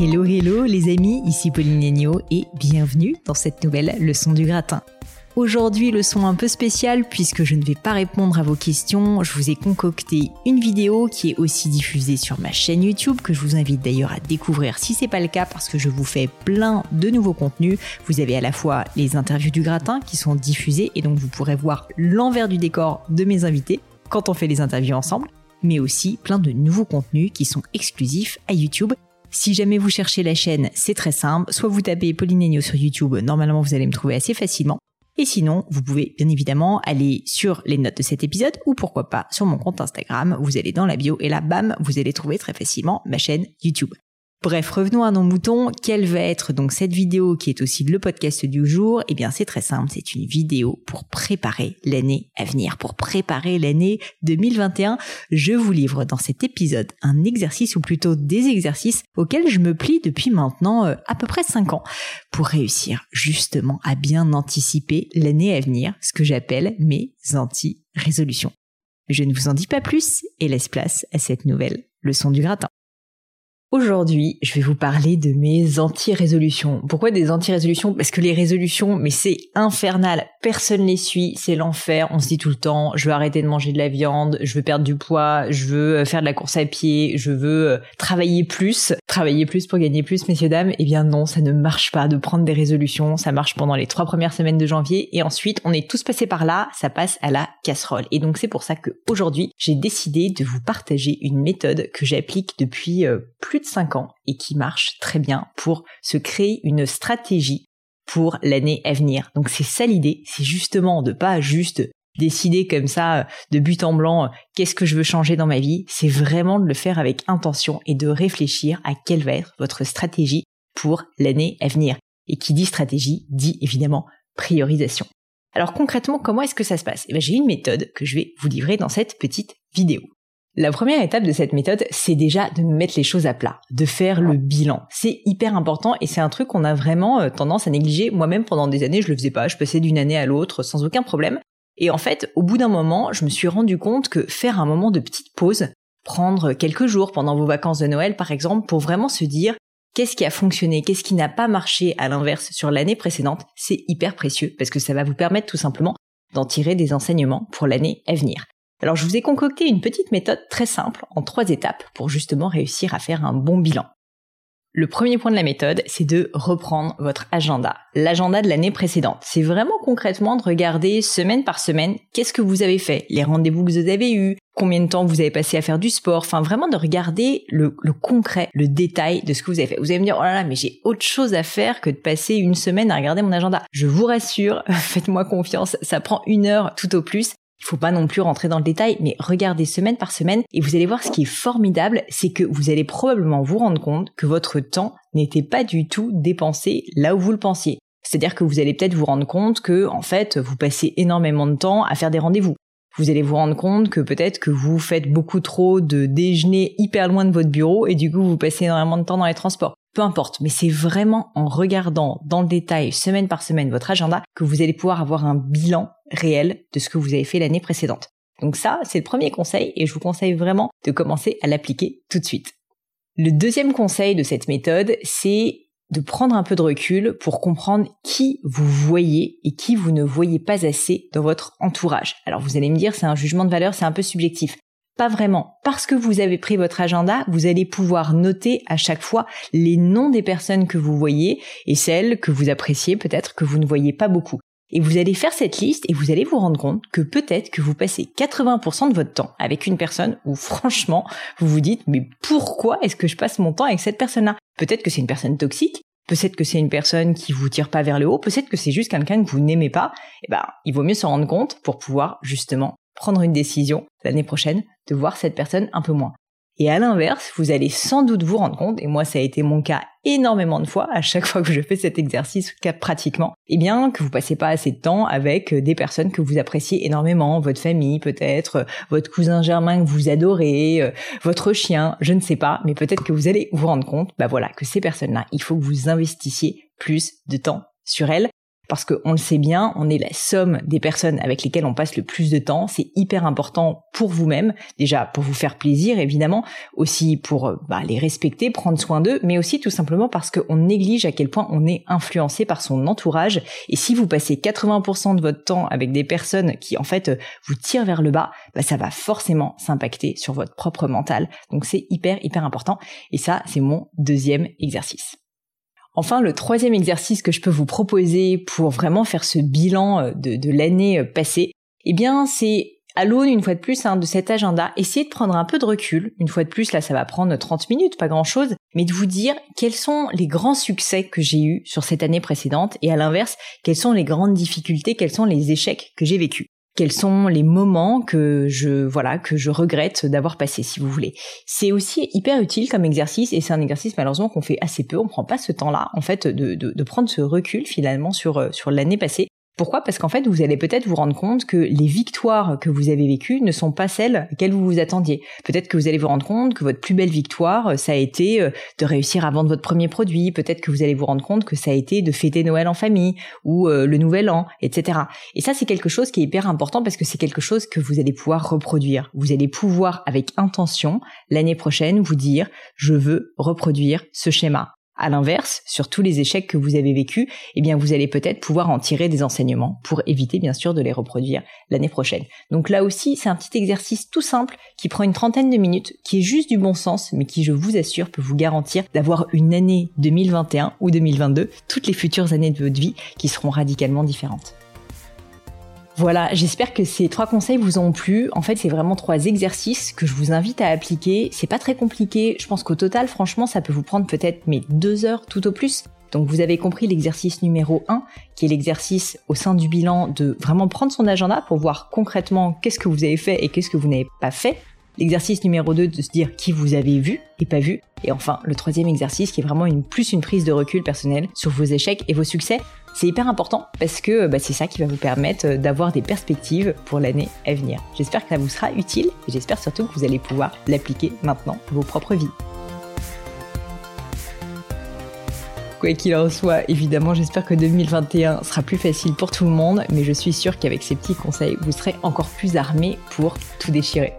Hello hello les amis, ici Pauline Negno et bienvenue dans cette nouvelle leçon du gratin. Aujourd'hui, leçon un peu spéciale puisque je ne vais pas répondre à vos questions. Je vous ai concocté une vidéo qui est aussi diffusée sur ma chaîne YouTube que je vous invite d'ailleurs à découvrir si c'est pas le cas parce que je vous fais plein de nouveaux contenus. Vous avez à la fois les interviews du gratin qui sont diffusées et donc vous pourrez voir l'envers du décor de mes invités quand on fait les interviews ensemble, mais aussi plein de nouveaux contenus qui sont exclusifs à YouTube si jamais vous cherchez la chaîne, c'est très simple. Soit vous tapez Pauline sur YouTube, normalement vous allez me trouver assez facilement. Et sinon, vous pouvez bien évidemment aller sur les notes de cet épisode ou pourquoi pas sur mon compte Instagram. Vous allez dans la bio et là, bam, vous allez trouver très facilement ma chaîne YouTube. Bref, revenons à nos moutons. Quelle va être donc cette vidéo qui est aussi le podcast du jour? Eh bien, c'est très simple. C'est une vidéo pour préparer l'année à venir, pour préparer l'année 2021. Je vous livre dans cet épisode un exercice ou plutôt des exercices auxquels je me plie depuis maintenant euh, à peu près 5 ans pour réussir justement à bien anticiper l'année à venir, ce que j'appelle mes anti-résolutions. Je ne vous en dis pas plus et laisse place à cette nouvelle leçon du gratin. Aujourd'hui, je vais vous parler de mes anti-résolutions. Pourquoi des anti-résolutions? Parce que les résolutions, mais c'est infernal. Personne les suit, c'est l'enfer. On se dit tout le temps, je veux arrêter de manger de la viande, je veux perdre du poids, je veux euh, faire de la course à pied, je veux euh, travailler plus. Travailler plus pour gagner plus, messieurs, dames. Eh bien non, ça ne marche pas de prendre des résolutions. Ça marche pendant les trois premières semaines de janvier et ensuite, on est tous passés par là, ça passe à la casserole. Et donc c'est pour ça que aujourd'hui, j'ai décidé de vous partager une méthode que j'applique depuis euh, plus de 5 ans et qui marche très bien pour se créer une stratégie pour l'année à venir. Donc c'est ça l'idée, c'est justement de pas juste décider comme ça de but en blanc qu'est-ce que je veux changer dans ma vie, c'est vraiment de le faire avec intention et de réfléchir à quelle va être votre stratégie pour l'année à venir. Et qui dit stratégie dit évidemment priorisation. Alors concrètement, comment est-ce que ça se passe? Eh ben, J'ai une méthode que je vais vous livrer dans cette petite vidéo. La première étape de cette méthode, c'est déjà de mettre les choses à plat, de faire le bilan. C'est hyper important et c'est un truc qu'on a vraiment euh, tendance à négliger. Moi-même, pendant des années, je le faisais pas. Je passais d'une année à l'autre sans aucun problème. Et en fait, au bout d'un moment, je me suis rendu compte que faire un moment de petite pause, prendre quelques jours pendant vos vacances de Noël, par exemple, pour vraiment se dire qu'est-ce qui a fonctionné, qu'est-ce qui n'a pas marché à l'inverse sur l'année précédente, c'est hyper précieux parce que ça va vous permettre tout simplement d'en tirer des enseignements pour l'année à venir. Alors je vous ai concocté une petite méthode très simple en trois étapes pour justement réussir à faire un bon bilan. Le premier point de la méthode, c'est de reprendre votre agenda, l'agenda de l'année précédente. C'est vraiment concrètement de regarder semaine par semaine qu'est-ce que vous avez fait, les rendez-vous que vous avez eus, combien de temps vous avez passé à faire du sport, enfin vraiment de regarder le, le, concret, le détail de ce que vous avez fait. Vous allez me dire, oh là là, mais j'ai autre chose à faire que de passer une semaine à regarder mon agenda. Je vous rassure, faites-moi confiance, ça prend une heure tout au plus. Il faut pas non plus rentrer dans le détail, mais regardez semaine par semaine et vous allez voir ce qui est formidable, c'est que vous allez probablement vous rendre compte que votre temps n'était pas du tout dépensé là où vous le pensiez. C'est-à-dire que vous allez peut-être vous rendre compte que, en fait, vous passez énormément de temps à faire des rendez-vous. Vous allez vous rendre compte que peut-être que vous faites beaucoup trop de déjeuner hyper loin de votre bureau et du coup vous passez énormément de temps dans les transports peu importe, mais c'est vraiment en regardant dans le détail, semaine par semaine, votre agenda, que vous allez pouvoir avoir un bilan réel de ce que vous avez fait l'année précédente. Donc ça, c'est le premier conseil et je vous conseille vraiment de commencer à l'appliquer tout de suite. Le deuxième conseil de cette méthode, c'est de prendre un peu de recul pour comprendre qui vous voyez et qui vous ne voyez pas assez dans votre entourage. Alors vous allez me dire, c'est un jugement de valeur, c'est un peu subjectif. Pas vraiment. Parce que vous avez pris votre agenda, vous allez pouvoir noter à chaque fois les noms des personnes que vous voyez et celles que vous appréciez peut-être que vous ne voyez pas beaucoup. Et vous allez faire cette liste et vous allez vous rendre compte que peut-être que vous passez 80% de votre temps avec une personne où franchement, vous vous dites, mais pourquoi est-ce que je passe mon temps avec cette personne-là? Peut-être que c'est une personne toxique, peut-être que c'est une personne qui vous tire pas vers le haut, peut-être que c'est juste quelqu'un que vous n'aimez pas. Et eh ben, il vaut mieux s'en rendre compte pour pouvoir justement prendre une décision l'année prochaine de voir cette personne un peu moins. Et à l'inverse, vous allez sans doute vous rendre compte, et moi ça a été mon cas énormément de fois, à chaque fois que je fais cet exercice pratiquement, eh bien que vous passez pas assez de temps avec des personnes que vous appréciez énormément, votre famille peut-être, votre cousin germain que vous adorez, euh, votre chien, je ne sais pas, mais peut-être que vous allez vous rendre compte, bah voilà, que ces personnes-là, il faut que vous investissiez plus de temps sur elles parce qu'on le sait bien, on est la somme des personnes avec lesquelles on passe le plus de temps. C'est hyper important pour vous-même, déjà pour vous faire plaisir évidemment, aussi pour euh, bah, les respecter, prendre soin d'eux, mais aussi tout simplement parce qu'on néglige à quel point on est influencé par son entourage. Et si vous passez 80% de votre temps avec des personnes qui en fait euh, vous tirent vers le bas, bah, ça va forcément s'impacter sur votre propre mental. Donc c'est hyper hyper important. Et ça, c'est mon deuxième exercice. Enfin, le troisième exercice que je peux vous proposer pour vraiment faire ce bilan euh, de, l'année euh, passée, eh bien, c'est à l'aune, une fois de plus, hein, de cet agenda, essayez de prendre un peu de recul. Une fois de plus, là, ça va prendre 30 minutes, pas grand chose, mais de vous dire quels sont les grands succès que j'ai eus sur cette année précédente et à l'inverse, quelles sont les grandes difficultés, quels sont les échecs que j'ai vécus quels sont les moments que je voilà que je regrette d'avoir passé si vous voulez. C'est aussi hyper utile comme exercice et c'est un exercice malheureusement qu'on fait assez peu, on prend pas ce temps-là en fait de, de, de prendre ce recul finalement sur euh, sur l'année passée pourquoi? Parce qu'en fait, vous allez peut-être vous rendre compte que les victoires que vous avez vécues ne sont pas celles auxquelles vous vous attendiez. Peut-être que vous allez vous rendre compte que votre plus belle victoire, ça a été euh, de réussir à vendre votre premier produit. Peut-être que vous allez vous rendre compte que ça a été de fêter Noël en famille ou euh, le Nouvel An, etc. Et ça, c'est quelque chose qui est hyper important parce que c'est quelque chose que vous allez pouvoir reproduire. Vous allez pouvoir, avec intention, l'année prochaine, vous dire, je veux reproduire ce schéma. À l'inverse, sur tous les échecs que vous avez vécus, eh bien vous allez peut-être pouvoir en tirer des enseignements pour éviter bien sûr de les reproduire l'année prochaine. Donc là aussi, c'est un petit exercice tout simple qui prend une trentaine de minutes, qui est juste du bon sens, mais qui je vous assure peut vous garantir d'avoir une année 2021 ou 2022, toutes les futures années de votre vie qui seront radicalement différentes. Voilà, j'espère que ces trois conseils vous ont plu. En fait, c'est vraiment trois exercices que je vous invite à appliquer. C'est pas très compliqué. Je pense qu'au total, franchement, ça peut vous prendre peut-être mais deux heures tout au plus. Donc vous avez compris l'exercice numéro 1, qui est l'exercice au sein du bilan de vraiment prendre son agenda pour voir concrètement qu'est-ce que vous avez fait et qu'est-ce que vous n'avez pas fait. L'exercice numéro 2 de se dire qui vous avez vu et pas vu. Et enfin, le troisième exercice qui est vraiment une, plus une prise de recul personnel sur vos échecs et vos succès. C'est hyper important parce que bah, c'est ça qui va vous permettre d'avoir des perspectives pour l'année à venir. J'espère que ça vous sera utile et j'espère surtout que vous allez pouvoir l'appliquer maintenant pour vos propres vies. Quoi qu'il en soit, évidemment, j'espère que 2021 sera plus facile pour tout le monde, mais je suis sûre qu'avec ces petits conseils, vous serez encore plus armés pour tout déchirer.